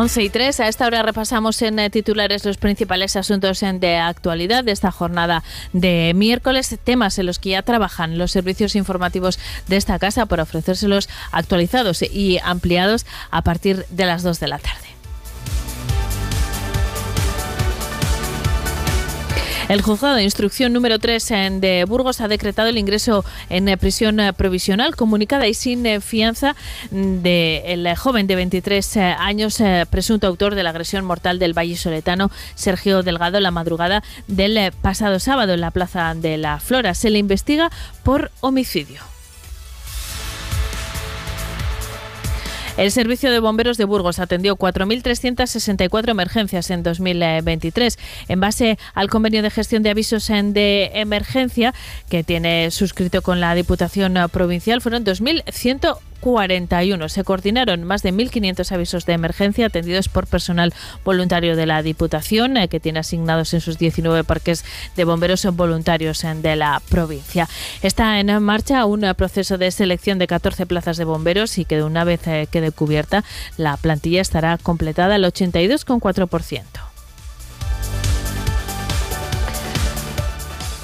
11 y 3, a esta hora repasamos en eh, titulares los principales asuntos de actualidad de esta jornada de miércoles, temas en los que ya trabajan los servicios informativos de esta casa por ofrecérselos actualizados y ampliados a partir de las 2 de la tarde. El juzgado de instrucción número 3 de Burgos ha decretado el ingreso en eh, prisión eh, provisional comunicada y sin eh, fianza del joven de 23 años, presunto autor de la agresión mortal del Valle Soletano, Sergio Delgado, la madrugada del pasado sábado en la Plaza de la Flora. Se le investiga por homicidio. El Servicio de Bomberos de Burgos atendió 4.364 emergencias en 2023. En base al convenio de gestión de avisos de emergencia que tiene suscrito con la Diputación Provincial, fueron 2.100 41. Se coordinaron más de 1.500 avisos de emergencia atendidos por personal voluntario de la Diputación, eh, que tiene asignados en sus 19 parques de bomberos voluntarios de la provincia. Está en marcha un proceso de selección de 14 plazas de bomberos y que una vez eh, quede cubierta, la plantilla estará completada al 82,4%.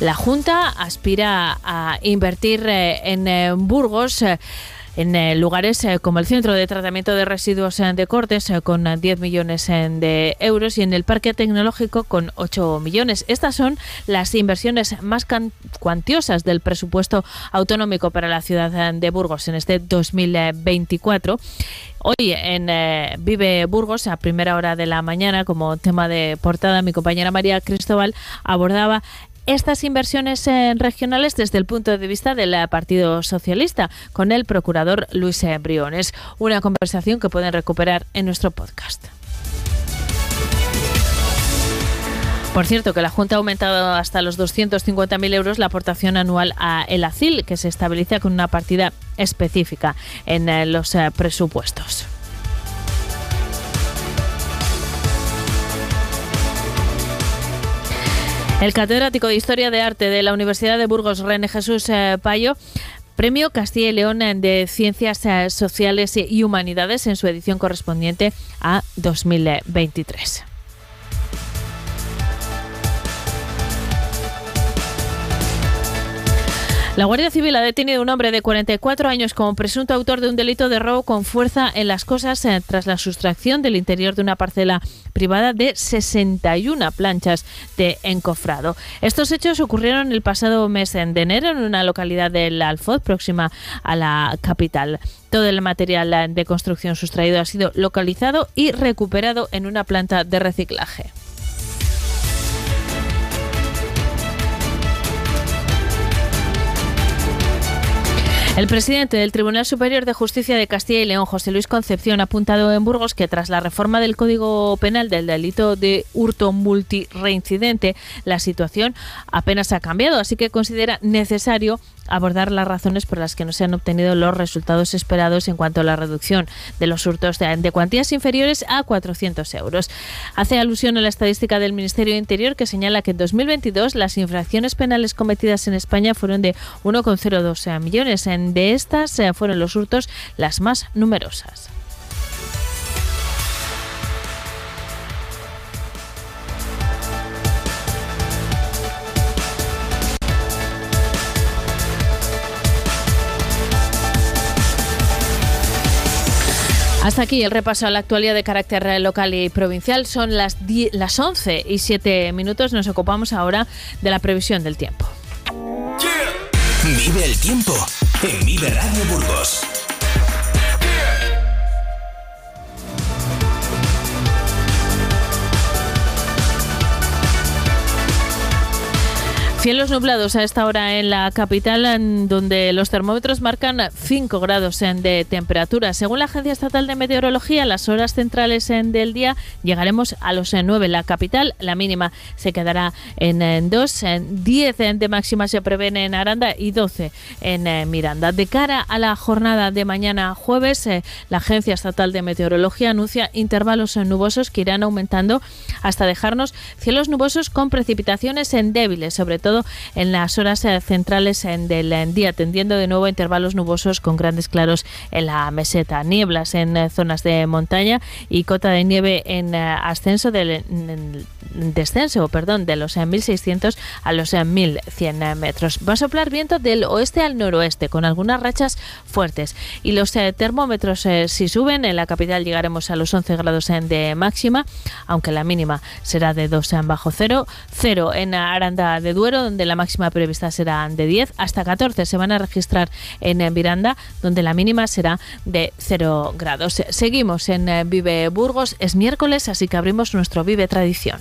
La Junta aspira a invertir eh, en Burgos en eh, lugares eh, como el Centro de Tratamiento de Residuos eh, de Cortes con 10 millones de euros y en el Parque Tecnológico con 8 millones. Estas son las inversiones más cuantiosas del presupuesto autonómico para la ciudad de Burgos en este 2024. Hoy en Vive Burgos, a primera hora de la mañana, como tema de portada, mi compañera María Cristóbal abordaba estas inversiones regionales desde el punto de vista del Partido Socialista con el procurador Luis Briones. Una conversación que pueden recuperar en nuestro podcast. Por cierto, que la Junta ha aumentado hasta los 250.000 euros la aportación anual a el ACIL, que se estabiliza con una partida específica en eh, los eh, presupuestos. El catedrático de Historia de Arte de la Universidad de Burgos, René Jesús eh, Payo, Premio Castilla y León de Ciencias eh, Sociales y Humanidades en su edición correspondiente a 2023. La Guardia Civil ha detenido a un hombre de 44 años como presunto autor de un delito de robo con fuerza en las cosas eh, tras la sustracción del interior de una parcela privada de 61 planchas de encofrado. Estos hechos ocurrieron el pasado mes de enero en una localidad del Alfoz próxima a la capital. Todo el material de construcción sustraído ha sido localizado y recuperado en una planta de reciclaje. El presidente del Tribunal Superior de Justicia de Castilla y León, José Luis Concepción, ha apuntado en Burgos que tras la reforma del Código Penal del delito de hurto multireincidente, la situación apenas ha cambiado, así que considera necesario abordar las razones por las que no se han obtenido los resultados esperados en cuanto a la reducción de los hurtos de, cuantías inferiores a 400 euros. Hace alusión a la estadística del Ministerio de Interior que señala que en 2022 las infracciones penales cometidas en España fueron de 1,02 millones. De estas eh, fueron los hurtos las más numerosas. Hasta aquí el repaso a la actualidad de carácter local y provincial. Son las, las 11 y 7 minutos. Nos ocupamos ahora de la previsión del tiempo. Vive el tiempo en Vive Radio Burgos. Cielos nublados a esta hora en la capital, donde los termómetros marcan 5 grados de temperatura. Según la Agencia Estatal de Meteorología, las horas centrales del día llegaremos a los 9 en la capital. La mínima se quedará en 2, 10 de máxima se prevén en Aranda y 12 en eh, Miranda. De cara a la jornada de mañana jueves, eh, la Agencia Estatal de Meteorología anuncia intervalos nubosos que irán aumentando hasta dejarnos cielos nubosos con precipitaciones en débiles, sobre todo todo en las horas eh, centrales del día, tendiendo de nuevo a intervalos nubosos con grandes claros en la meseta, nieblas en zonas de montaña y cota de nieve en ascenso del descenso, perdón, de los 1.600 a los 1.100 metros. Va a soplar viento del oeste al noroeste con algunas rachas fuertes y los termómetros si suben en la capital llegaremos a los 11 grados de máxima, aunque la mínima será de 2 en bajo cero, 0 en Aranda de Duero, donde la máxima prevista será de 10, hasta 14 se van a registrar en Miranda, donde la mínima será de 0 grados. Seguimos en eh, Vive Burgos, es miércoles, así que abrimos nuestro Vive Tradición.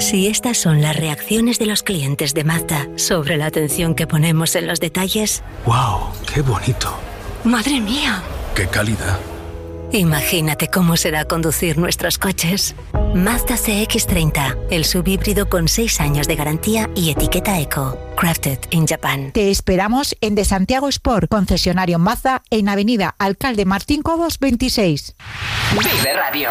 Si estas son las reacciones de los clientes de Mazda sobre la atención que ponemos en los detalles. ¡Wow! ¡Qué bonito! ¡Madre mía! ¡Qué calidad! Imagínate cómo será conducir nuestros coches. Mazda CX30, el subhíbrido con 6 años de garantía y etiqueta eco. Crafted in Japan. Te esperamos en De Santiago Sport, concesionario Mazda, en Avenida Alcalde Martín Cobos 26. Vive Radio.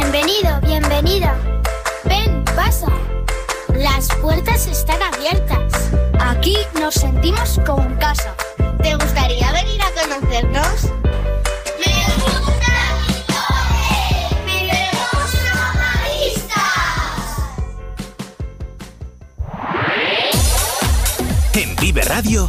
Bienvenido, bienvenida. Ven, pasa. Las puertas están abiertas. Aquí nos sentimos como en casa. ¿Te gustaría venir a conocernos? ¡Me gusta! ¡Vivemos En Vive Radio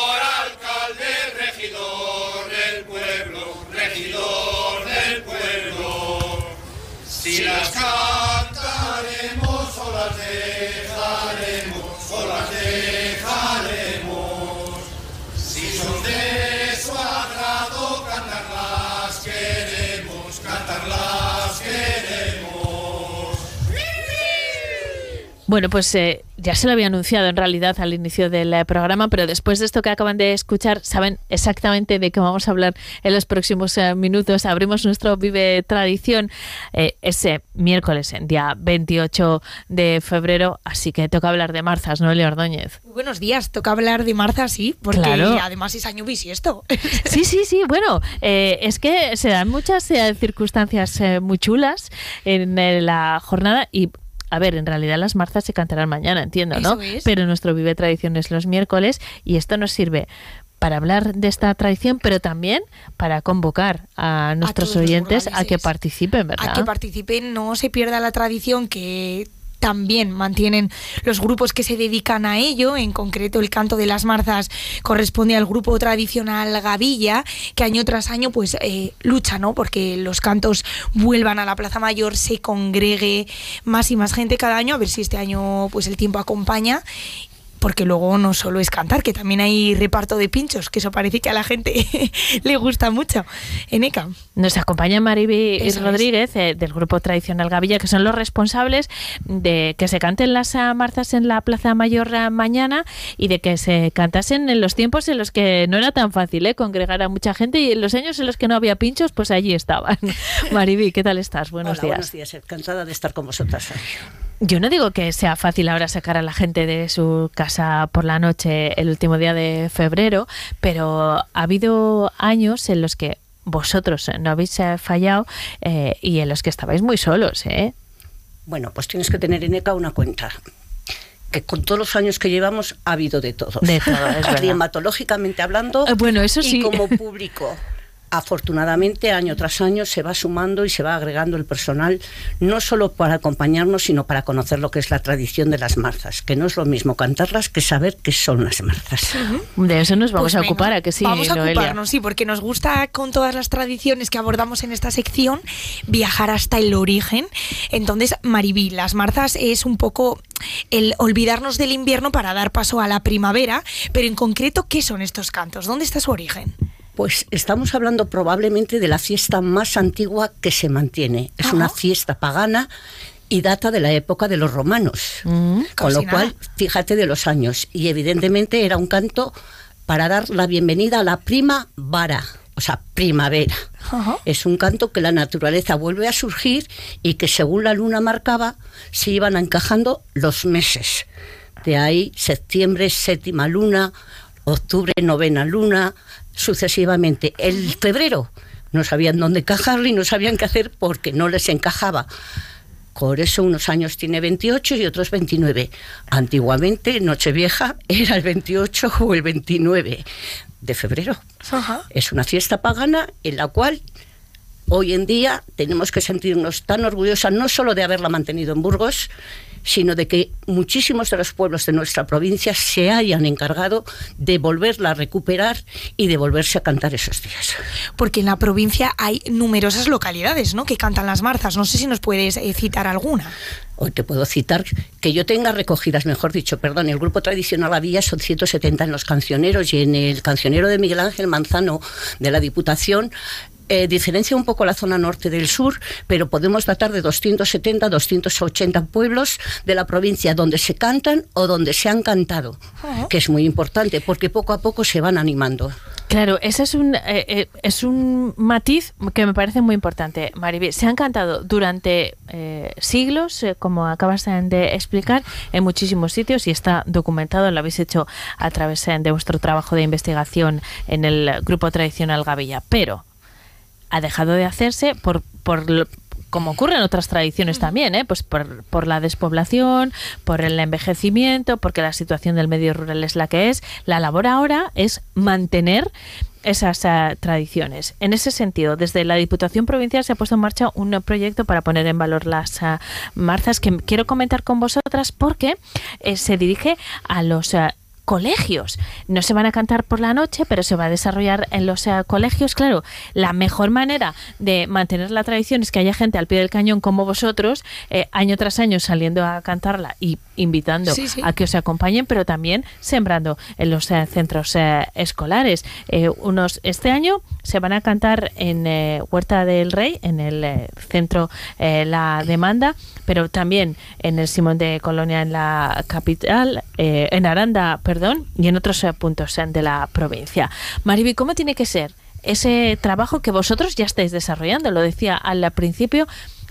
Si las cantaremos o las dejaremos, o las dejaremos. Si son de su agrado, cantarlas queremos, cantarlas queremos. Bueno, pues eh, ya se lo había anunciado en realidad al inicio del eh, programa, pero después de esto que acaban de escuchar, saben exactamente de qué vamos a hablar en los próximos eh, minutos. Abrimos nuestro Vive Tradición eh, ese miércoles, en día 28 de febrero, así que toca hablar de marzas, ¿no, Elia Ordóñez? Muy buenos días, toca hablar de Marza, sí, porque Claro. además es año bisiesto. Sí, sí, sí. Bueno, eh, es que se dan muchas eh, circunstancias muy chulas en la jornada y. A ver, en realidad las marzas se cantarán mañana, entiendo, ¿no? Es. Pero nuestro Vive Tradición es los miércoles y esto nos sirve para hablar de esta tradición, pero también para convocar a nuestros oyentes a que participen, ¿verdad? A que participen, no se pierda la tradición que también mantienen los grupos que se dedican a ello. En concreto, el canto de las marzas corresponde al grupo tradicional Gavilla, que año tras año pues eh, lucha, ¿no? Porque los cantos vuelvan a la Plaza Mayor, se congregue más y más gente cada año, a ver si este año pues el tiempo acompaña porque luego no solo es cantar, que también hay reparto de pinchos, que eso parece que a la gente le gusta mucho. En ECA. Nos acompaña Mariby Rodríguez eh, del grupo tradicional Gavilla, que son los responsables de que se canten las marzas en la Plaza Mayor mañana y de que se cantasen en los tiempos en los que no era tan fácil ¿eh? congregar a mucha gente y en los años en los que no había pinchos, pues allí estaban. Mariby, ¿qué tal estás? Buenos días. Buenos días, encantada de estar con vosotras hoy. Yo no digo que sea fácil ahora sacar a la gente de su casa por la noche el último día de febrero, pero ha habido años en los que vosotros no habéis eh, fallado eh, y en los que estabais muy solos, ¿eh? Bueno, pues tienes que tener en ECA una cuenta que con todos los años que llevamos ha habido de todo. De todo, es verdad. Climatológicamente hablando bueno, eso sí. y como público afortunadamente año tras año se va sumando y se va agregando el personal, no solo para acompañarnos, sino para conocer lo que es la tradición de las marzas, que no es lo mismo cantarlas que saber qué son las marzas. De eso nos vamos Pues a venga, ocupar, ¿a que sí, Vamos a Noelia? ocuparnos, sí, porque nos gusta con todas las tradiciones que abordamos en esta sección viajar hasta el origen. Entonces, Maribí, las marzas es un poco el olvidarnos del invierno para dar paso a la primavera, pero en concreto, ¿qué son estos cantos? ¿Dónde está su origen? Pues estamos hablando probablemente de la fiesta más antigua que se mantiene. Es Ajá. una fiesta pagana y data de la época de los romanos. Mm. Con lo cual, fíjate de los años. Y evidentemente era un canto para dar la bienvenida a la primavera, o sea, primavera. Ajá. Es un canto que la naturaleza vuelve a surgir y que según la luna marcaba, se iban encajando los meses. De ahí septiembre, séptima luna, octubre, novena luna, sucesivamente. El febrero no sabían dónde encajarlo y no sabían qué hacer porque no les encajaba. Por eso unos años tiene 28 y otros 29. Antiguamente Nochevieja era el 28 o el 29 de febrero. Ajá. Es una fiesta pagana en la cual hoy en día tenemos que sentirnos tan orgullosas no solo de haberla mantenido en Burgos, sino de que muchísimos de los pueblos de nuestra provincia se hayan encargado de volverla a recuperar y de volverse a cantar esos días. Porque en la provincia hay numerosas localidades, ¿no? Que cantan las marzas. No sé si nos puedes eh, citar alguna. Hoy te puedo citar que yo tenga recogidas, mejor dicho, perdón, el grupo tradicional había son 170 en los cancioneros y en el cancionero de Miguel Ángel Manzano de la Diputación eh, diferencia un poco la zona norte del sur, pero podemos datar de 270, 280 pueblos de la provincia donde se cantan o donde se han cantado, que es muy importante porque poco a poco se van animando. Claro, ese es un, eh, eh, es un matiz que me parece muy importante, Maribel. Se han cantado durante eh, siglos, eh, como acabas de explicar, en muchísimos sitios y está documentado, lo habéis hecho a través de vuestro trabajo de investigación en el grupo tradicional Gavilla. Pero ha dejado de hacerse por, por lo- como ocurre en otras tradiciones también, ¿eh? pues por, por la despoblación, por el envejecimiento, porque la situación del medio rural es la que es. La labor ahora es mantener esas eh, tradiciones. En ese sentido, desde la Diputación Provincial se ha puesto en marcha un proyecto para poner en valor las eh, marzas que quiero comentar con vosotras porque eh, se dirige a los colegios. No se van a cantar por la noche, pero se va a desarrollar en los eh, colegios. Claro, la mejor manera de mantener la tradición es que haya gente al pie del cañón como vosotros, eh, año tras año saliendo a cantarla y invitando Sí, sí. a que os acompañen, pero también sembrando en los eh, centros escolares. Eh, unos Este año se van a cantar en eh, Huerta del Rey, en el centro La Demanda, pero también en el Simón de Colonia en la capital, eh, en Aranda, perdón, y en otros eh, puntos eh, de la provincia. Mariby, ¿cómo tiene que ser ese trabajo que vosotros ya estáis desarrollando? Lo decía al principio,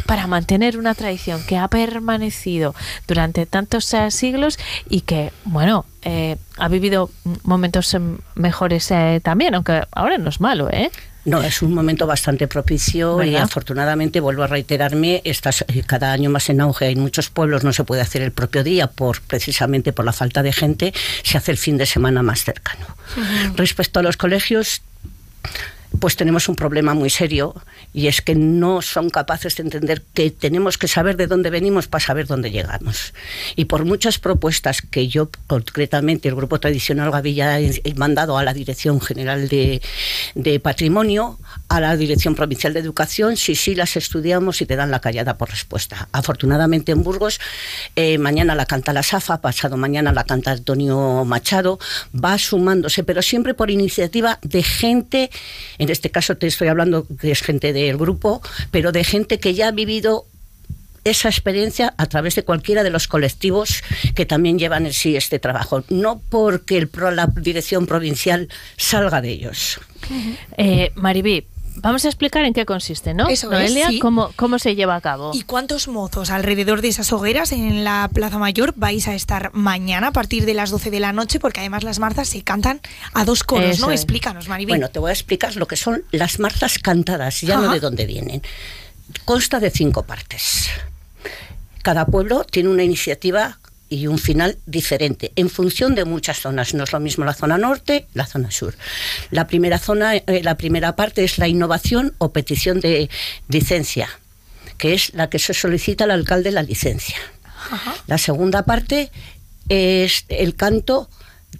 para mantener una tradición que ha permanecido durante tantos eh, siglos y que, bueno, eh, ha vivido momentos mejores eh, también, aunque ahora no es malo, ¿eh? No, es un momento bastante propicio y afortunadamente, vuelvo a reiterarme, estás eh, cada año más en auge. En muchos pueblos no se puede hacer el propio día por precisamente por la falta de gente, se hace el fin de semana más cercano. Respecto a los colegios, pues tenemos un problema muy serio y es que no son capaces de entender que tenemos que saber de dónde venimos para saber dónde llegamos. Y por muchas propuestas que yo concretamente, el Grupo Tradicional Gavilla, he mandado a la Dirección General de, de Patrimonio, a la Dirección Provincial de Educación, si sí las estudiamos y te dan la callada por respuesta. Afortunadamente en Burgos, eh, mañana la canta la SAFA, pasado mañana la canta Antonio Machado, va sumándose, pero siempre por iniciativa de gente en este caso te estoy hablando que es gente del grupo, pero de gente que ya ha vivido esa experiencia a través de cualquiera de los colectivos que también llevan en sí este trabajo, no porque el, la dirección provincial salga de ellos. Eh, Maribí, Vamos a explicar en qué consiste, ¿no? Eso Noelia, es, sí. cómo, cómo se lleva a cabo. ¿Y cuántos mozos alrededor de esas hogueras en la Plaza Mayor vais a estar mañana a partir de las 12 de la noche? Porque además las marzas se cantan a dos coros, Eso ¿no? es. Explícanos, Maribel. Bueno, te voy a explicar lo que son las marzas cantadas, ya no de dónde vienen. Consta de cinco partes. Cada pueblo tiene una iniciativa y un final diferente en función de muchas zonas. No es lo mismo la zona norte, la zona sur. La primera zona, eh, la primera parte es la innovación o petición de licencia, que es la que se solicita al alcalde la licencia. La segunda parte es el canto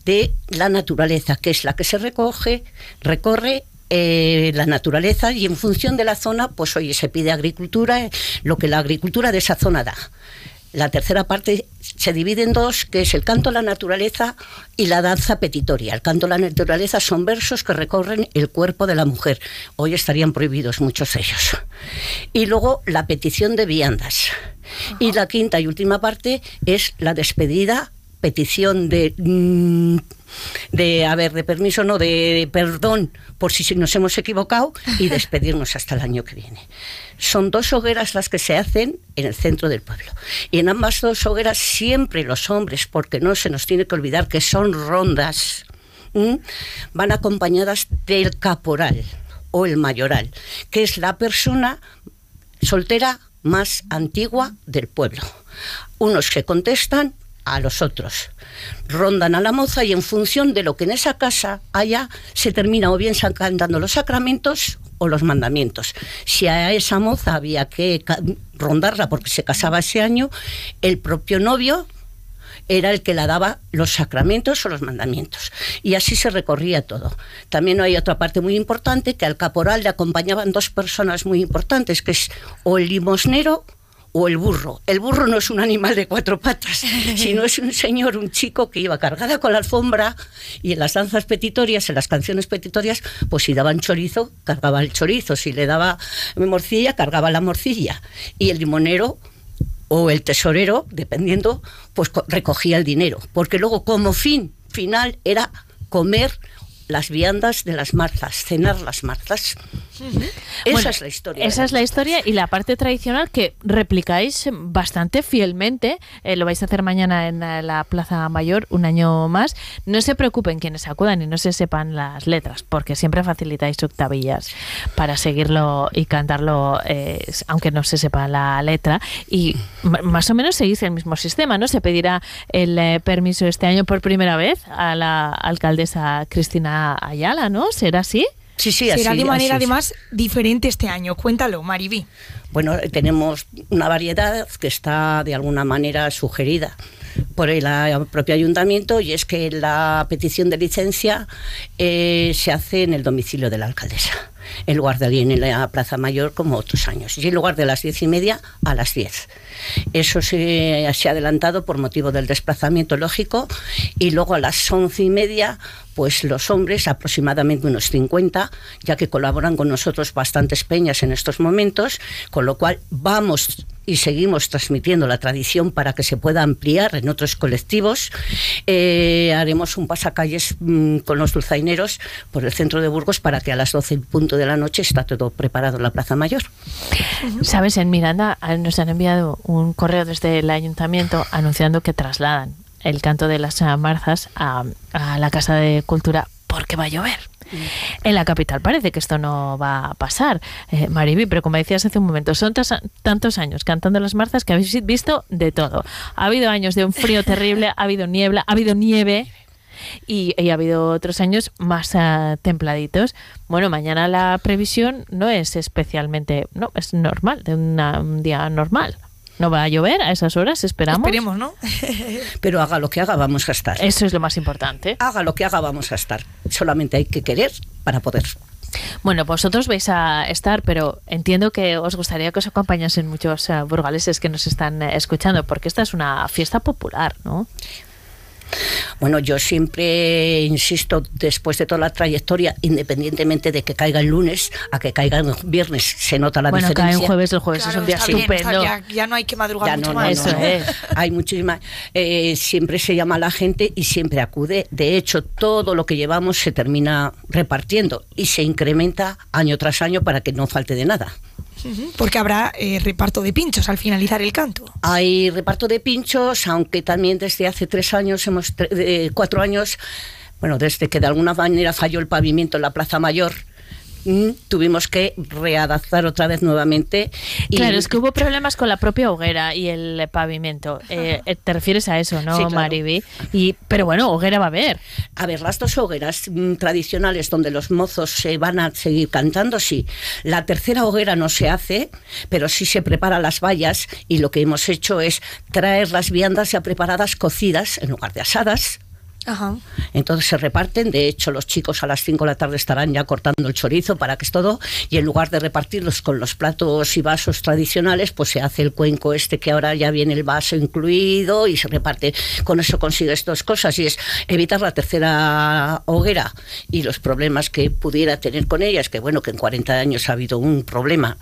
de la naturaleza, que es la que se recoge, recorre eh, la naturaleza y en función de la zona, pues oye, se pide agricultura, eh, lo que la agricultura de esa zona da. La tercera parte se divide en dos, que es el canto a la naturaleza y la danza petitoria. El canto a la naturaleza son versos que recorren el cuerpo de la mujer. Hoy estarían prohibidos muchos de ellos. Y luego la petición de viandas. Y la quinta y última parte es la despedida, petición de... mm, de, a ver, de permiso, no, de perdón por si nos hemos equivocado y despedirnos hasta el año que viene. Son dos hogueras las que se hacen en el centro del pueblo. Y en ambas dos hogueras siempre los hombres, porque no se nos tiene que olvidar que son rondas, ¿m? van acompañadas del caporal o el mayoral, que es la persona soltera más antigua del pueblo. Unos que contestan a los otros. Rondan a la moza y en función de lo que en esa casa haya, se termina o bien cantando los sacramentos o los mandamientos. Si a esa moza había que rondarla porque se casaba ese año, el propio novio era el que la daba los sacramentos o los mandamientos. Y así se recorría todo. También hay otra parte muy importante, que al caporal le acompañaban dos personas muy importantes, que es o el limosnero o el burro. El burro no es un animal de cuatro patas, sino es un señor, un chico que iba cargada con la alfombra y en las danzas petitorias, en las canciones petitorias, pues si daban chorizo, cargaba el chorizo, si le daba morcilla, cargaba la morcilla. Y el limonero o el tesorero, dependiendo, pues co- recogía el dinero. Porque luego, como fin final, era comer las viandas de las marzas, cenar las marzas. Esa Bueno, es la historia. Esa es la historia y la parte tradicional que replicáis bastante fielmente. Eh, lo vais a hacer mañana en eh, la Plaza Mayor, un año más. No se preocupen quienes acudan y no se sepan las letras, porque siempre facilitáis octavillas para seguirlo y cantarlo, eh, aunque no se sepa la letra. Y más o menos seguís el mismo sistema, ¿no? Se pedirá el eh, permiso este año por primera vez a la alcaldesa Cristina Ayala, ¿no? ¿Será así? Sí, sí, Será así- de manera así además diferente este año. Cuéntalo, Maribí. Bueno, tenemos una variedad que está de alguna manera sugerida por el propio ayuntamiento y es que la petición de licencia eh, se hace en el domicilio de la alcaldesa, en lugar de allí en la Plaza Mayor como otros años, y en lugar de las diez y media a las diez. Eso se, se ha adelantado por motivo del desplazamiento lógico y luego a las once y media pues los hombres, aproximadamente unos 50, ya que colaboran con nosotros bastantes peñas en estos momentos, con lo cual vamos y seguimos transmitiendo la tradición para que se pueda ampliar en otros colectivos. Eh, haremos un pasacalles mm, con los dulzaineros por el centro de Burgos para que a las 12 en punto de la noche está todo preparado en la Plaza Mayor. Sabes, en Miranda ah, nos han enviado un correo desde el ayuntamiento anunciando que trasladan el canto de las marzas a, a la Casa de Cultura porque va a llover. En la capital parece que esto no va a pasar, eh, Mariby, pero como decías hace un momento, son tantos años cantando las marzas que habéis visto de todo. Ha habido años de un frío terrible, ha habido niebla, ha habido nieve. y, y ha habido otros años más ah, templaditos. Bueno, mañana la previsión no es especialmente, no, es normal, de una- un día normal. No va a llover a esas horas, esperamos. Esperemos, ¿no? Pero haga lo que haga, vamos a estar. Eso es lo más importante. Haga lo que haga, vamos a estar. Solamente hay que querer para poder. Bueno, vosotros vais a estar, pero entiendo que os gustaría que os acompañasen muchos eh, burgaleses que nos están eh, escuchando, porque esta es una fiesta popular, ¿no? Bueno, yo siempre insisto, después de toda la trayectoria, independientemente de que caiga el lunes a que caiga el viernes, se nota la bueno, diferencia. cae un jueves, el jueves es un día está bien, estupendo. está- ya, ya no hay que madrugar Ya mucho no, no, más. No, no. es. Hay muchísimas. eh, siempre se llama a la gente y siempre acude. De hecho, todo lo que llevamos se termina repartiendo y se incrementa año tras año para que no falte de nada. Porque habrá eh, reparto de pinchos al finalizar el canto. Hay reparto de pinchos, aunque también desde hace tres años, hemos tre- eh, cuatro años, bueno, desde que de alguna manera falló el pavimento en la Plaza Mayor, tuvimos que readaptar otra vez nuevamente. y- Claro, es que hubo problemas con la propia hoguera y el pavimento. Eh, eh, te refieres a eso, ¿no, Sí, claro. Mariby? Y, pero bueno, hoguera va a haber. A ver, las dos hogueras mm, tradicionales donde los mozos se van a seguir cantando, sí. La tercera hoguera no se hace, pero sí se preparan las vallas y lo que hemos hecho es traer las viandas ya preparadas, cocidas, en lugar de asadas. Ajá. Entonces se reparten, de hecho los chicos a las 5 de la tarde estarán ya cortando el chorizo para que es todo, y en lugar de repartirlos con los platos y vasos tradicionales, pues se hace el cuenco este que ahora ya viene el vaso incluido y se reparte. Con eso consigues dos cosas y es evitar la tercera hoguera y los problemas que pudiera tener con ellas, que bueno, que en 40 años ha habido un problema.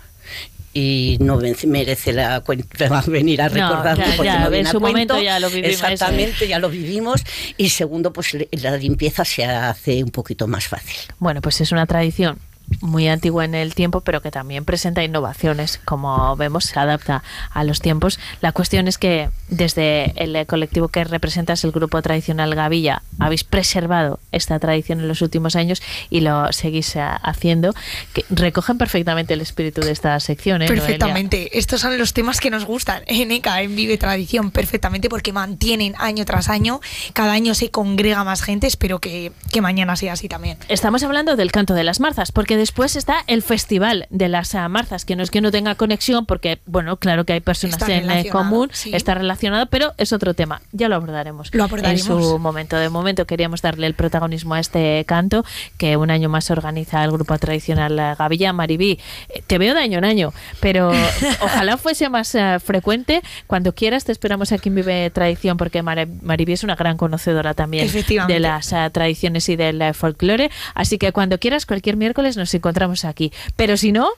Y no merece la cuenta venir a No, recordarlo ya, porque ya, no en viene a su momento cuento. ya lo vivimos. Exactamente, ya lo vivimos. Y segundo, pues la limpieza se hace un poquito más fácil. Bueno, pues es una tradición muy antigua en el tiempo, pero que también presenta innovaciones, como vemos, se adapta a los tiempos. La cuestión es que desde el colectivo que representas, el grupo tradicional Gavilla, habéis preservado esta tradición en los últimos años y lo seguís eh, haciendo, que recogen perfectamente el espíritu de esta sección. ¿eh, Noelia? Perfectamente. Estos son los temas que nos gustan en ECA, en Vive Tradición, perfectamente, porque mantienen año tras año. Cada año se congrega más gente. Espero que, que mañana sea así también. Estamos hablando del canto de las marzas, porque después está el festival de las ah, marzas, que no es que no tenga conexión, porque, bueno, claro que hay personas Está en eh, común, sí. está relacionado, pero es otro tema. Ya lo abordaremos. Lo abordaremos. En su momento. De momento queríamos darle el protagonismo a este canto, que un año más organiza el grupo tradicional eh, Gavilla. Maribí, eh, te veo de año en año, pero ojalá fuese más eh, frecuente. Cuando quieras te esperamos aquí en Vive Tradición, porque Mari- Maribí es una gran conocedora también de las eh, tradiciones y del eh, folclore. Así que cuando quieras, cualquier miércoles nos encontramos aquí. Pero si no,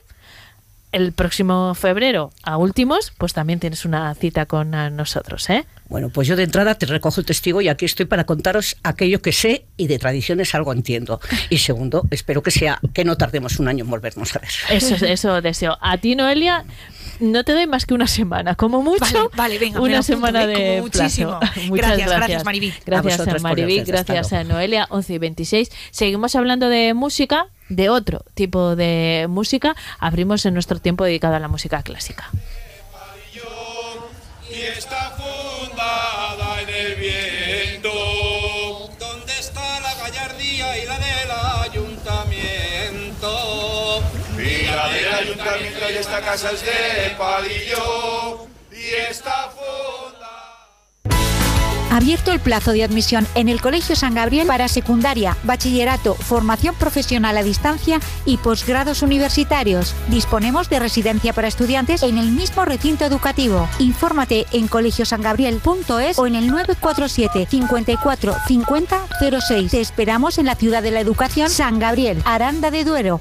el próximo febrero a últimos, pues también tienes una cita con eh, nosotros, ¿eh? Bueno, pues yo de entrada te recojo el testigo y aquí estoy para contaros aquello que sé y de tradiciones algo entiendo. Y segundo, espero que sea que no tardemos un año en volvernos a ver. Eso, eso deseo. A ti, Noelia, no te doy más que una semana, como mucho. Vale, vale, venga, una apunto, semana de Como muchísimo. plazo. Muchas Gracias, gracias, gracias, Maribí. A Gracias, la oferta, Gracias a Noelia, 11 y 26. Seguimos hablando de música, de otro tipo de música. Abrimos en nuestro tiempo dedicado a la música clásica. y está y esta casa es de palillo y fundada. Abierto el plazo de admisión en el Colegio San Gabriel para secundaria, bachillerato, formación profesional a distancia y posgrados universitarios. Disponemos de residencia para estudiantes en el mismo recinto educativo. Infórmate en colegiosangabriel.es o en el 947 54 50 06. Te esperamos en la ciudad de la educación San Gabriel, Aranda de Duero.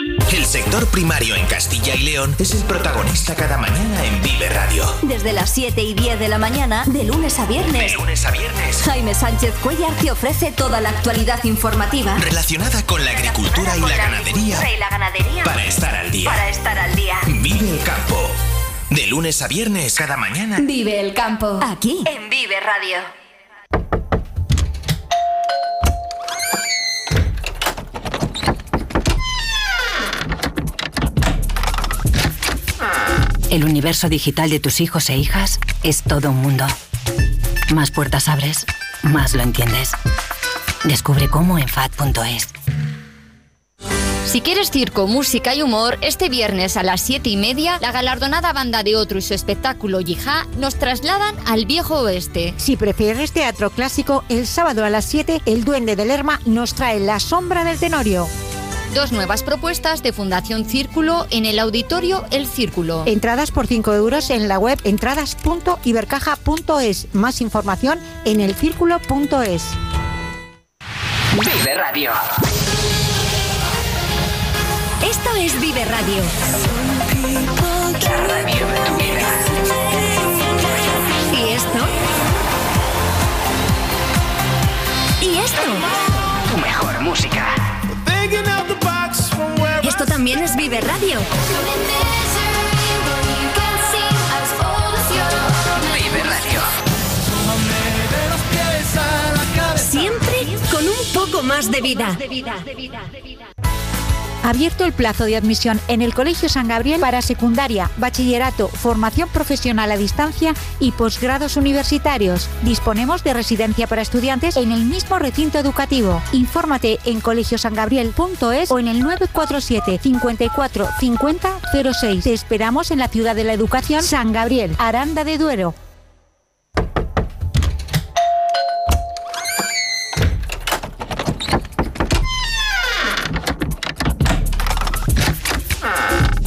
El sector primario en Castilla y León es el protagonista cada mañana en Vive Radio. Desde las 7 y 10 de la mañana, de lunes a De viernes, lunes a viernes. Jaime Sánchez Cuellar te ofrece toda la actualidad informativa. Relacionada con la agricultura y la ganadería y la ganadería. para estar al día. Para estar al día. Vive el campo. De lunes a viernes cada mañana. Vive el campo. Aquí. En Vive Radio. El universo digital de tus hijos e hijas es todo un mundo. Más puertas abres, más lo entiendes. Descubre cómo en FAD.es. Si quieres circo, música y humor, este viernes a las 7 y media, la galardonada banda de otro y su espectáculo Yijá nos trasladan al viejo oeste. Si prefieres teatro clásico, el sábado a las 7, el Duende de Lerma nos trae La Sombra del Tenorio. Dos nuevas propuestas de Fundación Círculo en el auditorio El Círculo. Entradas por 5 euros en la web entradas.ibercaja.es. Más información en elcírculo.es. Vive Radio. Esto es Vive Radio. La radio de tu vida. ¿Y esto? ¿Y esto? Tu mejor música. Esto también es Vive Radio. Vive Radio. Siempre con un poco más de vida. Abierto el plazo de admisión en el Colegio San Gabriel para secundaria, bachillerato, formación profesional a distancia y posgrados universitarios. Disponemos de residencia para estudiantes en el mismo recinto educativo. Infórmate en colegiosangabriel.es o en el 947 54 50 06. Te esperamos en la ciudad de la educación San Gabriel, Aranda de Duero.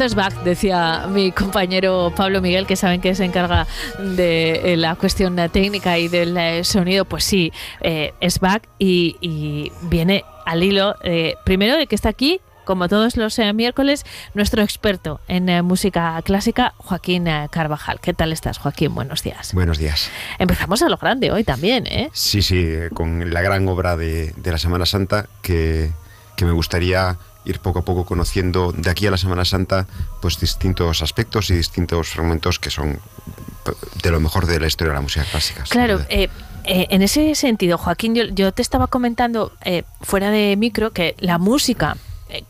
Esto es back, decía mi compañero Pablo Miguel, que saben que se encarga de eh, la cuestión técnica y del eh, sonido. Pues sí, eh, es back y, y viene al hilo, eh, primero de que está aquí como todos los eh, miércoles, nuestro experto en eh, música clásica, Joaquín eh, Carvajal. ¿Qué tal estás, Joaquín? Buenos días. Buenos días. Empezamos a lo grande hoy también, ¿eh? Sí, sí, con la gran obra de, de la Semana Santa que, que me gustaría ir poco a poco conociendo de aquí a la Semana Santa pues distintos aspectos y distintos fragmentos que son de lo mejor de la historia de la música clásica. Claro, eh, eh, en ese sentido, Joaquín, yo, yo te estaba comentando eh, fuera de micro que la música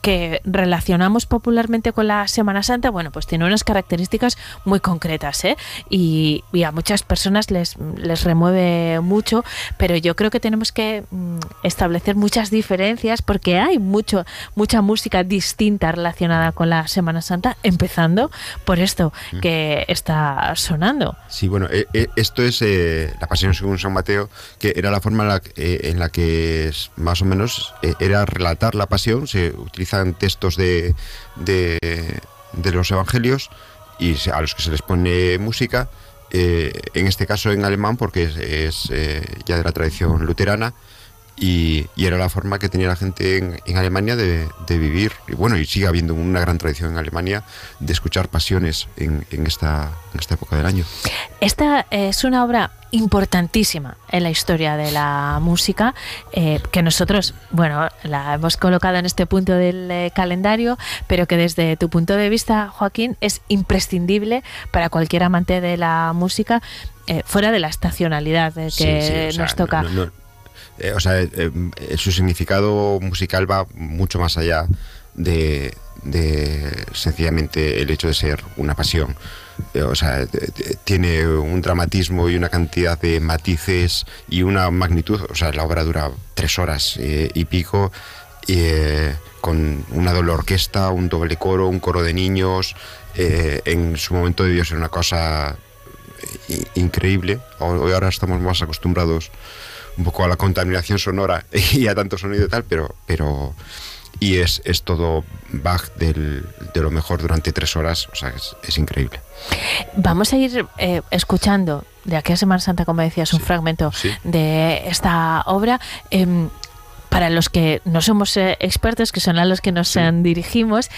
que relacionamos popularmente con la Semana Santa, bueno, pues tiene unas características muy concretas, ¿eh? Y, y a muchas personas les, les remueve mucho, pero yo creo que tenemos que mm, establecer muchas diferencias porque hay mucho, mucha música distinta relacionada con la Semana Santa, empezando por esto Mm. que está sonando. Sí, bueno, eh, eh, esto es eh, la Pasión según San Mateo, que era la forma en la, en la que más o menos era relatar la Pasión. Se utilizan textos de, de, los Evangelios y a los que se les pone música. eh, en este caso en alemán, porque es, es, eh, ya de la tradición luterana. Y, y era la forma que tenía la gente en, en Alemania de, de vivir, y bueno, y sigue habiendo una gran tradición en Alemania de escuchar pasiones en, en esta, en esta época del año. Esta es una obra importantísima en la historia de la música eh, que nosotros, bueno, la hemos colocado en este punto del eh, calendario, pero que desde tu punto de vista, Joaquín, es imprescindible para cualquier amante de la música eh, fuera de la estacionalidad eh, que Sí, sí, o sea, nos toca. no- no- eh, o sea, eh, eh, su significado musical va mucho más allá de, de sencillamente el hecho de ser una pasión. Eh, O sea, t- tiene un dramatismo y una cantidad de matices y una magnitud. O sea, la obra dura tres horas eh, y pico, eh, con una doble orquesta, un doble coro, un coro de niños. eh, en su momento debió ser una cosa increíble. Hoy ahora estamos más acostumbrados un poco a la contaminación sonora y a tanto sonido y tal, pero, pero y es, es todo Bach del- de lo mejor durante tres horas, o sea, es, es increíble. Vamos a ir eh, escuchando de aquí a Semana Santa, como decías, un fragmento de esta obra. Em, para los que no somos eh, expertos, que son a los que nos dirigimos,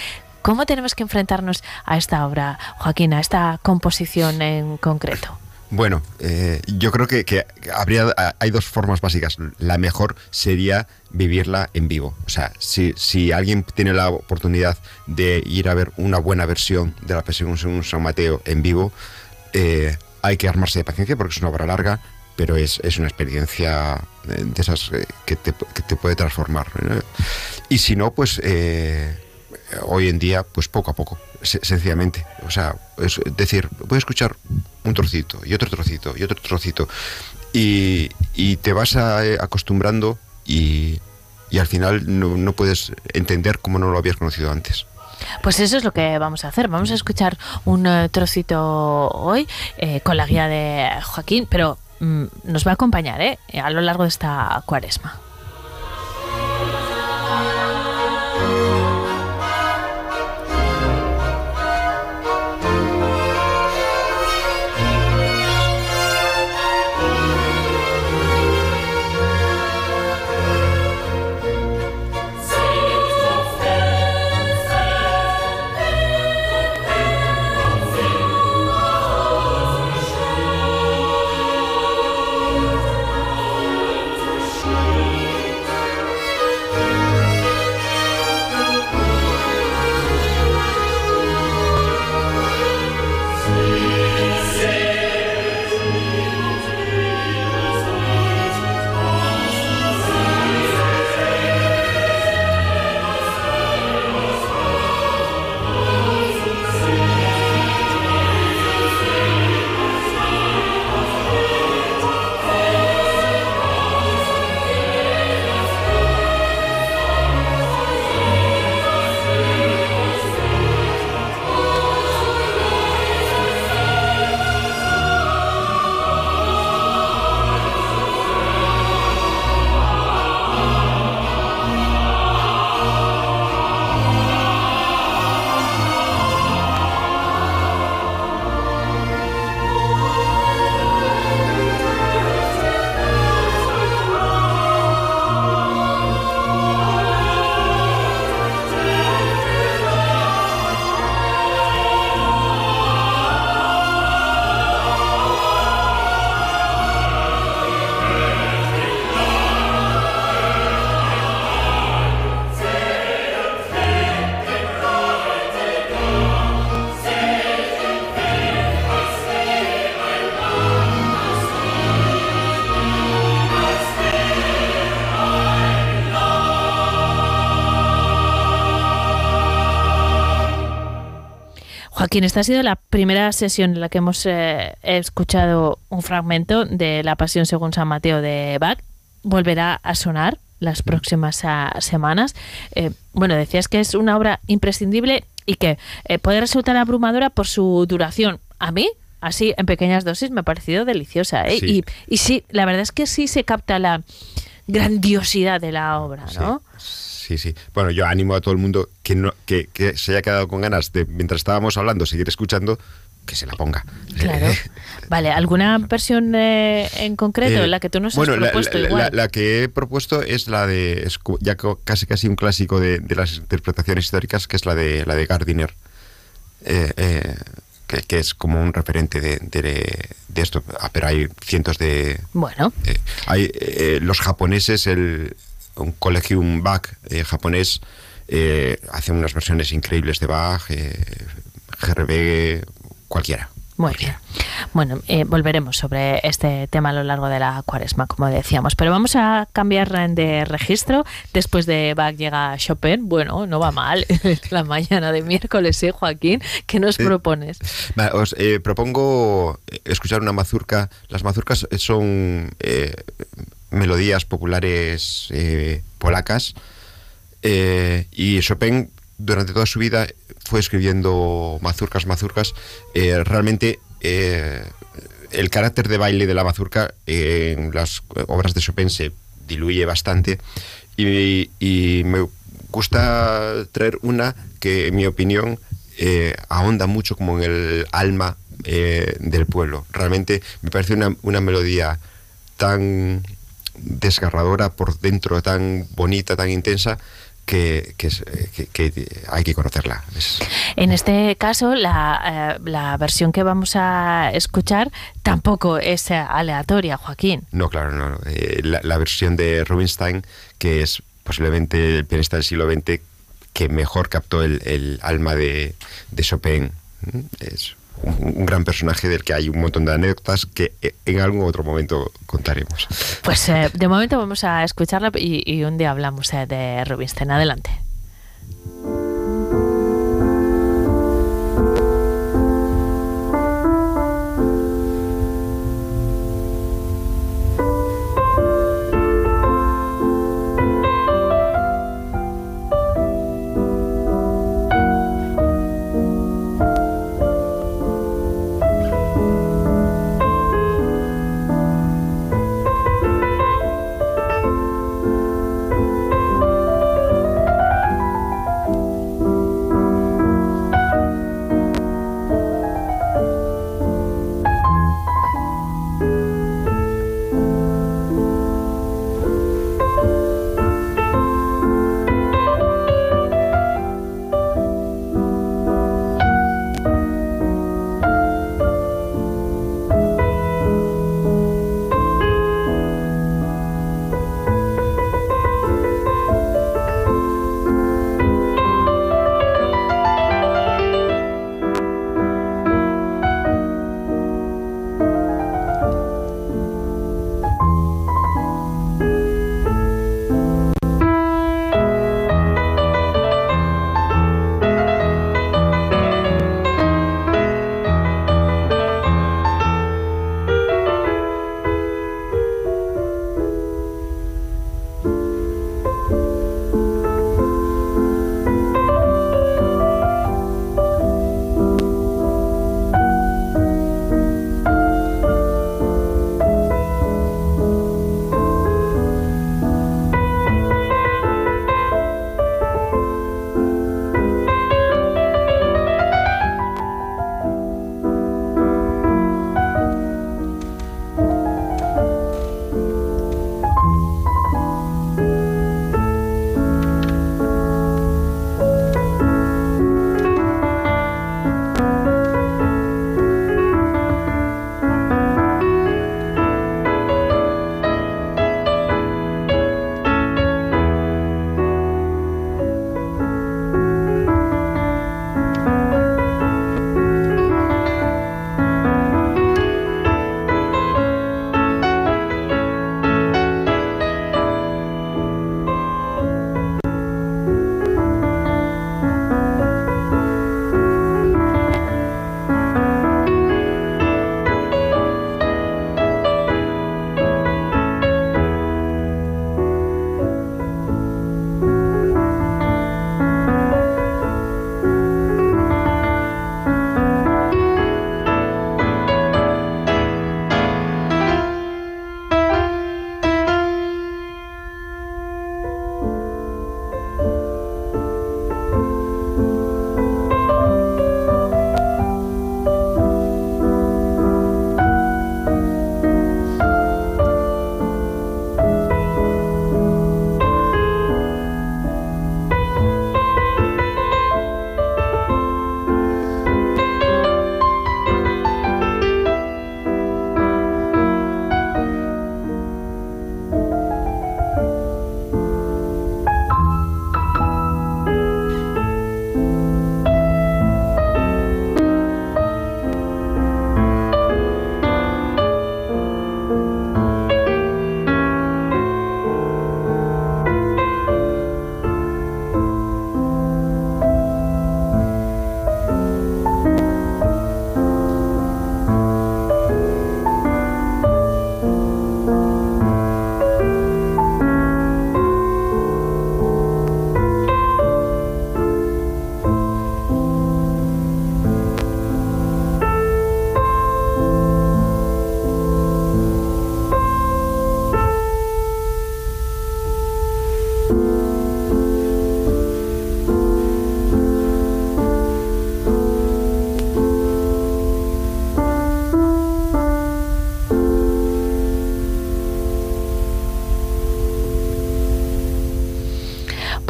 ¿cómo tenemos que enfrentarnos a esta obra, Joaquín, a esta composición en concreto? Bueno, eh, yo creo que, que habría, hay dos formas básicas. La mejor sería vivirla en vivo. O sea, si, si alguien tiene la oportunidad de ir a ver una buena versión de la Pasión según San Mateo en vivo, eh, hay que armarse de paciencia porque es una obra larga, pero es, es una experiencia eh, de esas eh, que, te, que te puede transformar. Y si no, pues eh, hoy en día, pues poco a poco, se- sencillamente. O sea, es decir, voy a escuchar un trocito y otro trocito y otro trocito. Y, y te vas eh, acostumbrando y, y al final no, no puedes entender cómo no lo habías conocido antes. Pues eso es lo que vamos a hacer. Vamos a escuchar un eh, trocito hoy eh, con la guía de Joaquín, pero mm, nos va a acompañar ¿eh? a lo largo de esta cuaresma. Joaquín, esta ha sido la primera sesión en la que hemos eh, escuchado un fragmento de La Pasión según San Mateo de Bach. Volverá a sonar las próximas ah, semanas. Eh, bueno, decías que es una obra imprescindible y que eh, puede resultar abrumadora por su duración. A mí, así en pequeñas dosis, me ha parecido deliciosa. ¿eh? Sí. Y, y sí, la verdad es que sí se capta la grandiosidad de la obra, ¿no? Sí, sí. Bueno, yo animo a todo el mundo que, no, que, que se haya quedado con ganas de, mientras estábamos hablando, seguir escuchando, que se la ponga. Claro. Vale, ¿alguna versión eh, en concreto Eh, en la que tú nos bueno, has propuesto la, igual? la- la que he propuesto es la de, es ya casi casi un clásico de, de las interpretaciones históricas, que es la de la de Gardiner, eh, eh, que, que es como un referente de, de- de esto. Ah, pero hay cientos de... Bueno. eh, hay eh, los japoneses, el, un Collegium Bach eh, japonés, eh, hace unas versiones increíbles de Bach, eh, GRB, cualquiera. Muy bien. Bueno, eh, volveremos sobre este tema a lo largo de la cuaresma, como decíamos. Pero vamos a cambiar de registro. Después de Bach llega Chopin. Bueno, no va mal. la mañana de miércoles, ¿eh, Joaquín? ¿Qué nos propones? os propongo escuchar una mazurca. Las mazurcas son melodías populares eh, polacas. y Chopin, durante toda su vida, fue escribiendo mazurcas, mazurcas. realmente el carácter de baile de la mazurca en las obras de Chopin se diluye bastante y, me gusta traer una que en mi opinión eh, ahonda mucho como en el alma eh, del pueblo. Realmente me parece una, una melodía tan desgarradora por dentro, tan bonita, tan intensa, que, hay que conocerla. En este caso, la, eh, la, versión que vamos a escuchar tampoco es aleatoria, Joaquín. No, claro, no. Eh, la, versión de Rubinstein, que es posiblemente el pianista del siglo XX que mejor captó el, el alma de, de Chopin. Es un, gran personaje del que hay un montón de anécdotas que eh, en algún otro momento contaremos. Pues eh, de momento vamos a escucharla y, un día hablamos eh, de Rubinstein. Adelante.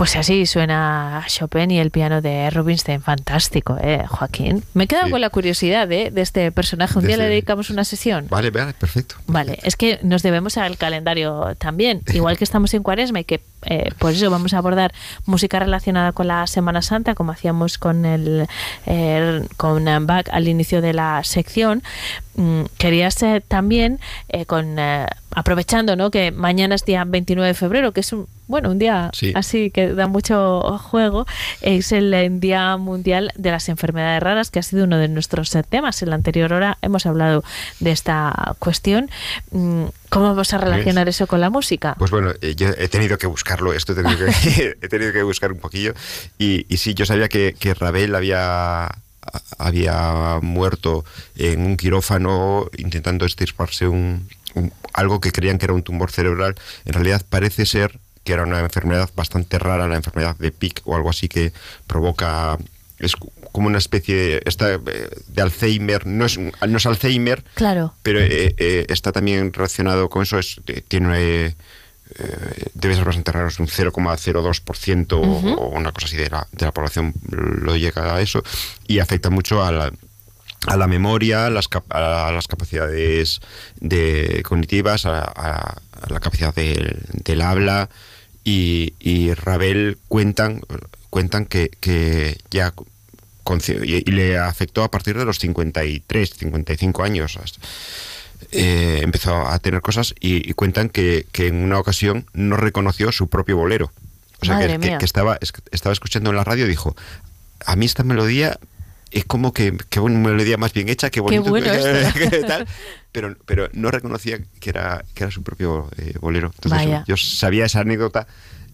Pues así suena Chopin y el piano de Rubinstein. Fantástico, ¿eh, Joaquín? Me he quedado con la curiosidad ¿eh? de este personaje. Un día le dedicamos una sesión. Vale, vale, perfecto. Vale, es que nos debemos al calendario también. Igual que estamos en Cuaresma y que eh, por eso vamos a abordar música relacionada con la Semana Santa, como hacíamos con el con Bach al inicio de la sección. Mm, querías también, eh, con eh, aprovechando ¿no? que mañana es día 29 de febrero, que es un, bueno, un día así que da mucho juego, es el Día Mundial de las Enfermedades Raras, que ha sido uno de nuestros temas. En la anterior hora hemos hablado de esta cuestión. Mm, ¿Cómo vamos a relacionar eso con la música? Pues bueno, eh, yo he tenido que buscarlo, esto he tenido que, he tenido que buscar un poquillo. Y, y sí, yo sabía que, que Ravel había había muerto en un quirófano intentando extirparse un, algo que creían que era un tumor cerebral. En realidad parece ser que era una enfermedad bastante rara, la enfermedad de PIC o algo así que provoca es como una especie esta, eh, de Alzheimer, no es, no es Alzheimer, claro. pero eh, eh, está también relacionado con eso, es, tiene eh, debe ser bastante raro, es un 0,02% o una cosa así de la, de la población lo llega a eso y afecta mucho a la, a la memoria, a las, a las capacidades de, cognitivas, a, la capacidad del habla y, y Ravel cuentan, cuentan que, que ya y, le afectó a partir de los 53, 55 años. Eh, empezó a tener cosas y, cuentan que, en una ocasión no reconoció su propio bolero. O sea, que, estaba, estaba escuchando en la radio y dijo, a mí esta melodía es como que, que una melodía más bien hecha, que bonito, tal, pero, pero no reconocía que era, que era su propio eh, bolero. Entonces yo sabía esa anécdota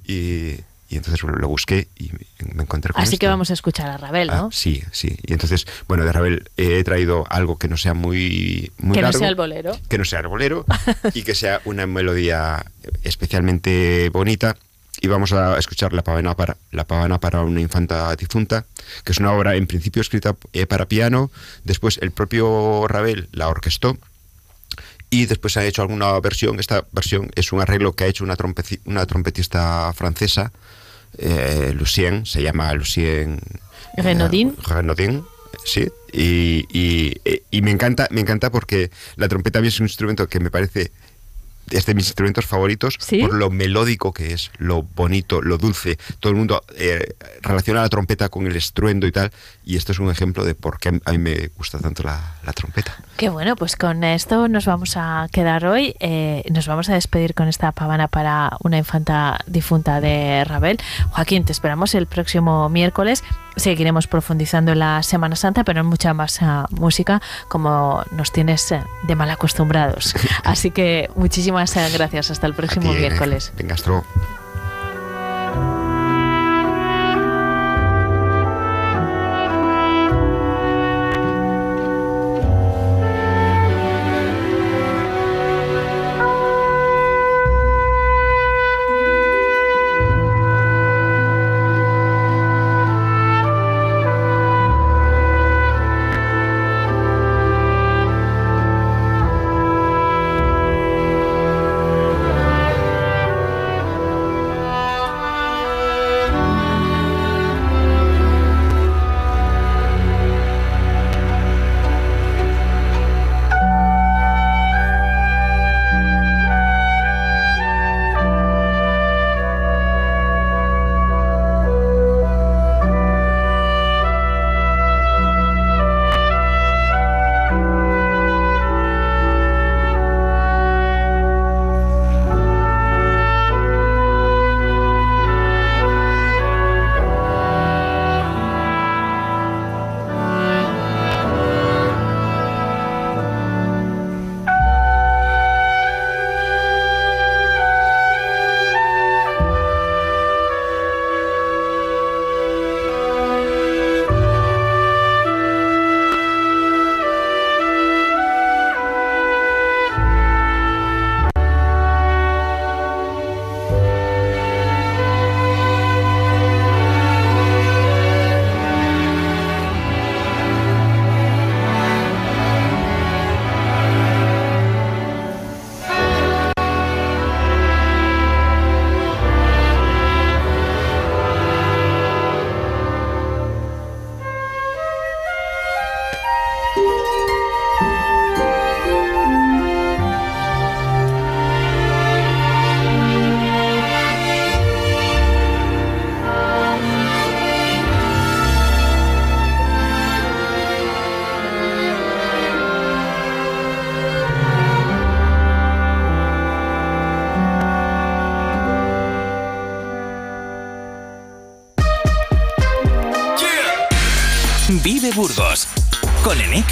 y, y entonces lo busqué y me encontré con Así que vamos a escuchar a Ravel, ¿no? Ah, sí, sí. Y entonces, bueno, de Ravel he traído algo que no sea muy, muy que no sea el bolero. Que no sea el bolero y que sea una melodía especialmente bonita. Y vamos a escuchar La pavana para, la pavana para una infanta difunta, que es una obra en principio escrita eh, para piano. Después el propio Ravel la orquestó y después ha hecho alguna versión. Esta versión es un arreglo que ha hecho una, una trompetista francesa, eh, Lucien, se llama Lucien Renaudin. Eh, Renaudin, sí. Y, y, me encanta, me encanta porque la trompeta es un instrumento que me parece es de mis instrumentos favoritos por lo melódico que es, lo bonito, lo dulce. Todo el mundo eh, relaciona la trompeta con el estruendo y tal, y esto es un ejemplo de por qué a mí me gusta tanto la, trompeta. Qué bueno, pues con esto nos vamos a quedar hoy. Eh, nos vamos a despedir con esta pavana para una infanta difunta de Ravel. Joaquín, te esperamos el próximo miércoles seguiremos profundizando en la Semana Santa, pero en mucha más ah, música como nos tienes eh, de mal acostumbrados. Así que muchísimas eh, gracias. Hasta el próximo miércoles. Venga, Burgos,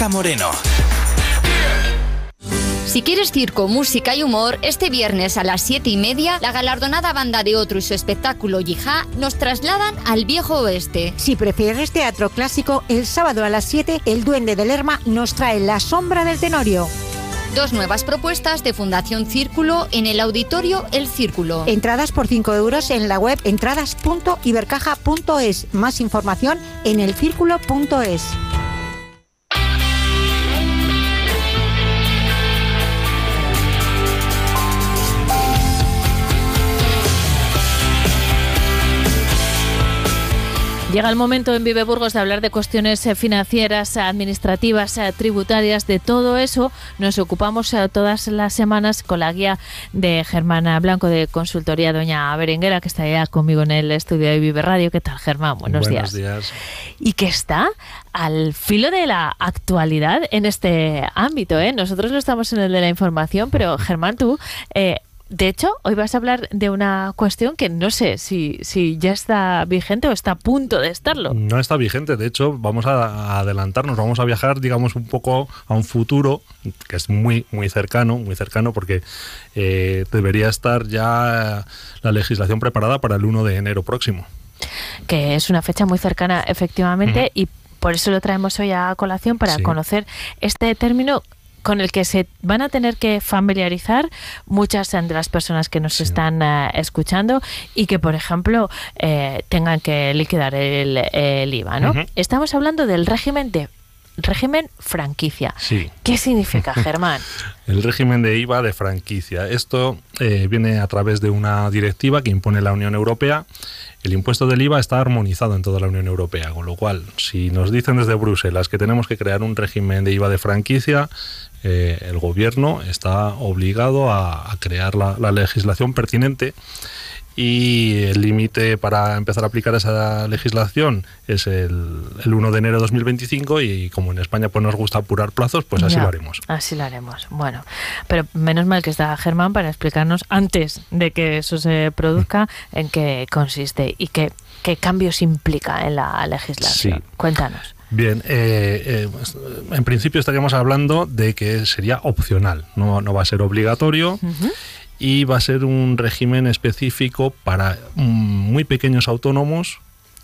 Moreno. Si quieres circo, música y humor, este viernes a las 7 y media, la galardonada banda de otro y su espectáculo Yijá nos trasladan al viejo oeste. Si prefieres teatro clásico, el sábado a las 7, el Duende de Lerma nos trae La Sombra del Tenorio. Dos nuevas propuestas de Fundación Círculo en el auditorio El Círculo. Entradas por 5 euros en la web entradas.ibercaja.es. Más información en elcírculo.es. Llega el momento en Vive Burgos de hablar de cuestiones eh, financieras, administrativas, eh, tributarias, de todo eso. Nos ocupamos eh, todas las semanas con la guía de Germana Blanco de Consultoría Doña Berenguera, que está ya conmigo en el estudio de Vive Radio. ¿Qué tal, Germán? Buenos, Buenos días. días. Y que está al filo de la actualidad en este ámbito. ¿eh? Nosotros no estamos en el de la información, pero Germán, tú eh, de hecho, hoy vas a hablar de una cuestión que no sé si, si ya está vigente o está a punto de estarlo. No está vigente, de hecho, vamos a adelantarnos, vamos a viajar, digamos, un poco a un futuro que es muy, muy cercano, muy cercano, porque eh, debería estar ya la legislación preparada para el 1 de enero próximo. Que es una fecha muy cercana, efectivamente, y por eso lo traemos hoy a colación para Sí. conocer este término con el que se van a tener que familiarizar muchas de las personas que nos están eh, escuchando y que, por ejemplo, eh, tengan que liquidar el, el IVA, ¿no? Estamos hablando del régimen de régimen franquicia. Sí. ¿Qué significa, Germán? El régimen de IVA de franquicia. Esto eh, viene a través de una directiva que impone la Unión Europea. El impuesto del IVA está armonizado en toda la Unión Europea, con lo cual, si nos dicen desde Bruselas que tenemos que crear un régimen de IVA de franquicia, eh, el gobierno está obligado a, crear la legislación pertinente y el límite para empezar a aplicar esa legislación es el, el 1 de enero de 2025 y como en España pues nos gusta apurar plazos, pues así Ya, lo haremos. Así lo haremos. Bueno, pero menos mal que está Germán para explicarnos antes de que eso se produzca en qué consiste y qué, qué cambios implica en la legislación. Sí. Cuéntanos. Bien, eh, eh, en principio estaríamos hablando de que sería opcional, no, no va a ser obligatorio y va a ser un régimen específico para mm, muy pequeños autónomos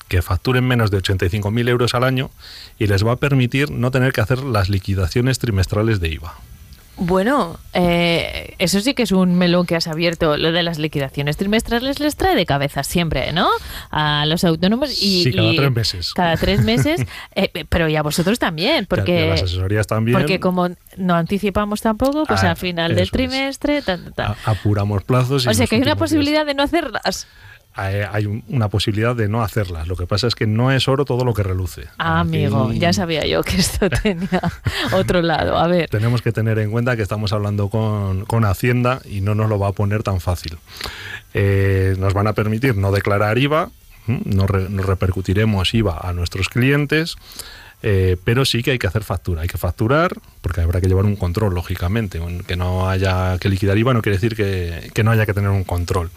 que facturen menos de 85.000 euros al año y les va a permitir no tener que hacer las liquidaciones trimestrales de IVA. Bueno, eh, eso sí que es un melón que has abierto. Lo de las liquidaciones trimestrales les trae de cabeza siempre, ¿no? A los autónomos y... Sí, cada y- tres meses. Cada tres meses, eh, pero y a vosotros también, porque... Y a las asesorías también. Porque como no anticipamos tampoco, pues Ah, al final del trimestre... tan, tan, a- apuramos plazos. y o sea que hay una posibilidad de no hacerlas. Hay, hay un- una posibilidad de no hacerlas. Lo que pasa es que no es oro todo lo que reluce. Ah, amigo, Aquí ya sabía yo que esto tenía otro lado. A ver, Tenemos que tener en cuenta que estamos hablando con, con Hacienda y no nos lo va a poner tan fácil. Eh, nos van a permitir no declarar IVA, no, re- no repercutiremos IVA a nuestros clientes, eh, pero sí que hay que hacer factura. Hay que facturar, porque habrá que llevar un control, lógicamente. Que no haya que liquidar IVA no quiere decir que, no haya que tener un control.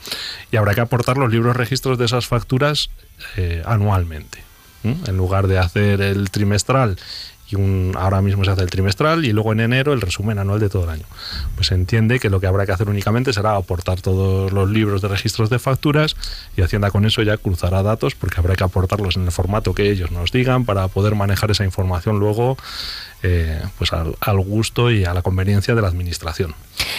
Y habrá que aportar los libros registros de esas facturas eh, anualmente. En lugar de hacer el trimestral y un, ahora mismo se hace el trimestral y luego en enero el resumen anual de todo el año. Pues se entiende que lo que habrá que hacer únicamente será aportar todos los libros de registros de facturas y Hacienda con eso ya cruzará datos porque habrá que aportarlos en el formato que ellos nos digan para poder manejar esa información luego eh, pues al, al gusto y a la conveniencia de la administración.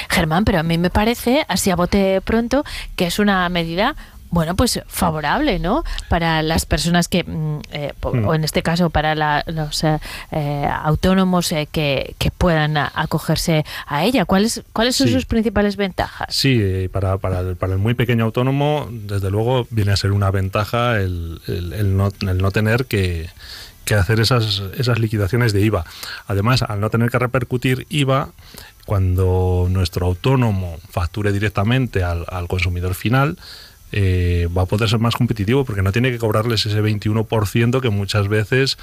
Germán, pero a mí me parece, así a bote pronto, que es una medida bueno, pues favorable, ¿no? Para las personas que, mm, eh, Mm. o en este caso para la- los eh, eh, autónomos eh, que, que puedan acogerse a ella. ¿Cuáles, cuáles son Sí. sus principales ventajas? Sí, para, para, el, para el muy pequeño autónomo, desde luego, viene a ser una ventaja el, el- el no, el no tener que, que hacer esas, esas liquidaciones de IVA. Además, al no tener que repercutir IVA, cuando nuestro autónomo facture directamente al, al consumidor final, eh, va a poder ser más competitivo porque no tiene que cobrarles ese 21% que muchas veces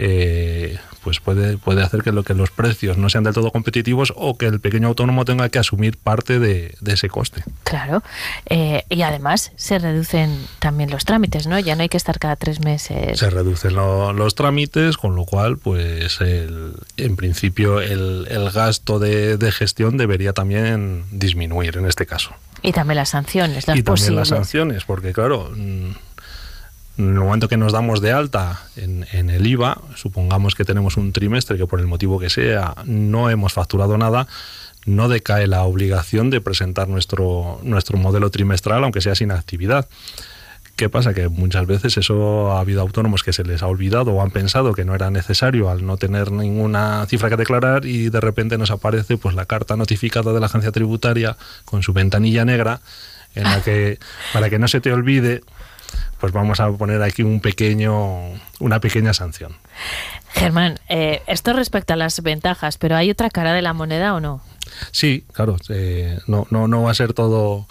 eh, pues puede, puede hacer que, lo, que los precios no sean del todo competitivos o que el pequeño autónomo tenga que asumir parte de, ese coste. Claro, eh, y además se reducen también los trámites, ¿no? Ya no hay que estar cada tres meses. Se reducen los trámites, con lo cual, pues en principio el, gasto de, gestión debería también disminuir en este caso. Y también las sanciones, las y también las sanciones, porque claro, mm, en el momento que nos damos de alta en, el IVA, supongamos que tenemos un trimestre que por el motivo que sea no hemos facturado nada, no decae la obligación de presentar nuestro, nuestro modelo trimestral, aunque sea sin actividad. ¿Qué pasa? Que muchas veces eso ha habido autónomos que se les ha olvidado o han pensado que no era necesario al no tener ninguna cifra que declarar y de repente nos aparece pues la carta notificada de la agencia tributaria con su ventanilla negra en la que para que no se te olvide pues vamos a poner aquí un pequeño, una pequeña sanción. Germán, eh, esto respecto a las ventajas, pero ¿hay otra cara de la moneda o no? Sí, claro, eh, no, no, no va a ser todo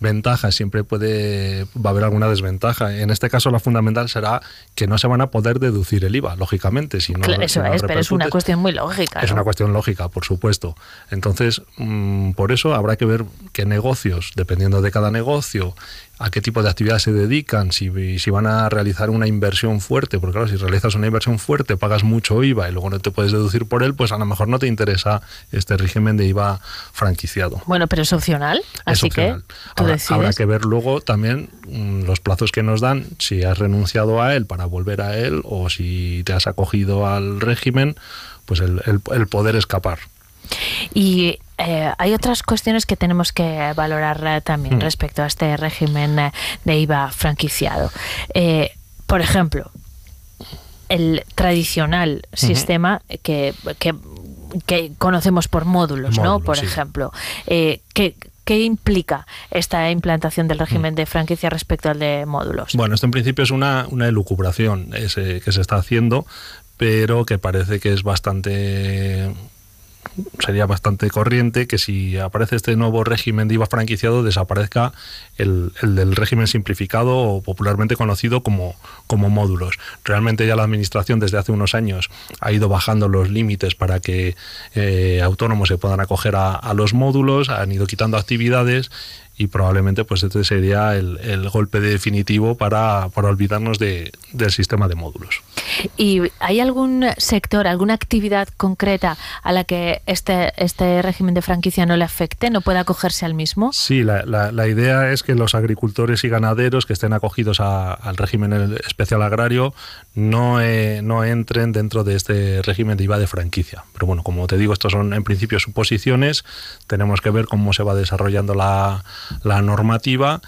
ventajas, siempre puede va a haber alguna desventaja. En este caso, la fundamental será que no se van a poder deducir el IVA, lógicamente. Si no, eso es, pero es una cuestión muy lógica. Es una cuestión lógica, por supuesto. Entonces, mm, por eso habrá que ver qué negocios, dependiendo de cada negocio, a qué tipo de actividad se dedican, si, si van a realizar una inversión fuerte, porque claro, si realizas una inversión fuerte, pagas mucho IVA y luego no te puedes deducir por él, pues a lo mejor no te interesa este régimen de IVA franquiciado. Bueno, pero es opcional, así que habrá, que ver luego también mm, los plazos que nos dan, si has renunciado a él para volver a él o si te has acogido al régimen, pues el, el poder escapar. Y eh, hay otras cuestiones que tenemos que valorar eh, también mm. respecto a este régimen eh, de IVA franquiciado. por ejemplo, el tradicional sistema que, que, conocemos por módulos, ¿no? Por ejemplo, ¿qué, implica esta implantación del régimen mm. de franquicia respecto al de módulos? Bueno, esto en principio es una, una elucubración que se está haciendo, pero que parece que es bastante sería bastante corriente que si aparece este nuevo régimen de IVA franquiciado desaparezca el, del régimen simplificado o popularmente conocido como, como módulos. Realmente ya la Administración desde hace unos años ha ido bajando los límites para que eh, autónomos se puedan acoger a, a los módulos, han ido quitando actividades y probablemente pues este sería el, golpe definitivo para, olvidarnos de, del sistema de módulos. ¿Y hay algún sector, alguna actividad concreta a la que este, este régimen de franquicia no le afecte, no pueda acogerse al mismo? Sí, la, la, idea es que los agricultores y ganaderos que estén acogidos al régimen especial agrario no, eh, no entren dentro de este régimen de IVA de franquicia. Pero bueno, como te digo, estos son en principio suposiciones, tenemos que ver cómo se va desarrollando la la normativa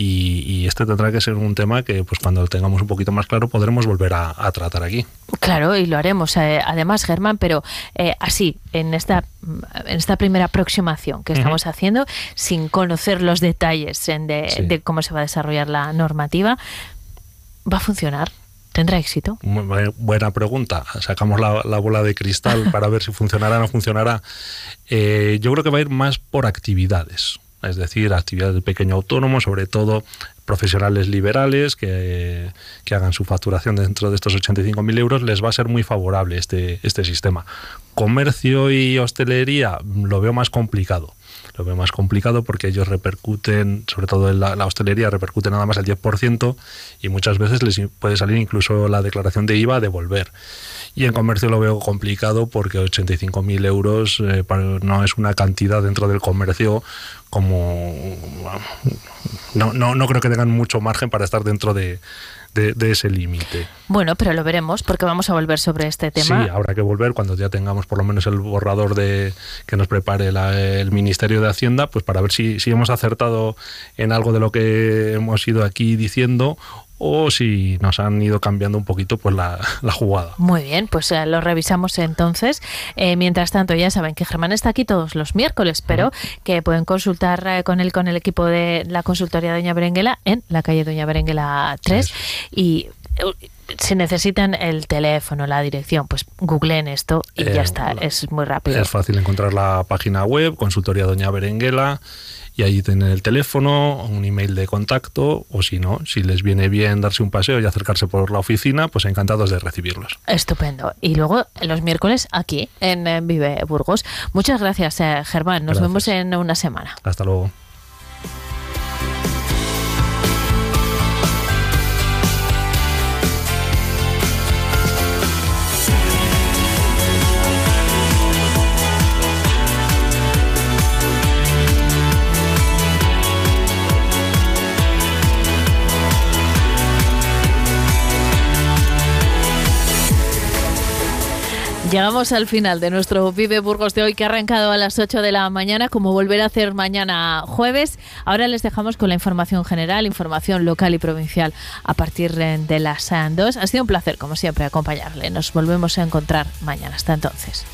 y, este tendrá que ser un tema que pues cuando lo tengamos un poquito más claro podremos volver a, tratar aquí. Claro, y lo haremos eh, además, Germán, pero eh, así, en esta, en esta primera aproximación que estamos haciendo, sin conocer los detalles de, cómo se va a desarrollar la normativa, ¿va a funcionar? ¿Tendrá éxito? Buena pregunta. Sacamos la, bola de cristal para ver si funcionará o no funcionará. Eh, yo creo que va a ir más por actividades es decir, actividades de pequeño autónomo, sobre todo profesionales liberales que, hagan su facturación dentro de estos 85.000 euros, les va a ser muy favorable este, este sistema. Comercio y hostelería lo veo más complicado. Lo veo más complicado porque ellos repercuten, sobre todo en la, hostelería, repercute nada más el 10% y muchas veces les puede salir incluso la declaración de IVA a devolver. Y en comercio lo veo complicado porque 85.000 euros eh, no es una cantidad dentro del comercio como... No, no, no creo que tengan mucho margen para estar dentro de, de, ese límite. Bueno, pero lo veremos porque vamos a volver sobre este tema. Sí, habrá que volver cuando ya tengamos por lo menos el borrador de que nos prepare el Ministerio de Hacienda, pues para ver si, si hemos acertado en algo de lo que hemos ido aquí diciendo o si nos han ido cambiando un poquito pues la, jugada. Muy bien, pues eh, lo revisamos entonces. Eh, mientras tanto, ya saben que Germán está aquí todos los miércoles, pero que pueden consultar eh, con él, con el equipo de la consultoría Doña Berenguela en la calle Doña Berenguela 3 y si necesitan el teléfono, la dirección, pues googleen esto y ya está, es muy rápido. Es fácil encontrar la página web, consultoría Doña Berenguela, y ahí tienen el teléfono, un email de contacto, o si no, si les viene bien darse un paseo y acercarse por la oficina, pues encantados de recibirlos. Estupendo. Y luego los miércoles aquí en, Vive Burgos. Muchas gracias, eh, Germán. Nos Gracias. vemos en una semana. Hasta luego. Llegamos al final de nuestro Vive Burgos de hoy que ha arrancado a las 8 de la mañana, como volver a hacer mañana jueves. Ahora les dejamos con la información general, información local y provincial a partir de las eh, 2. Ha sido un placer, como siempre, acompañarle. Nos volvemos a encontrar mañana. Hasta entonces.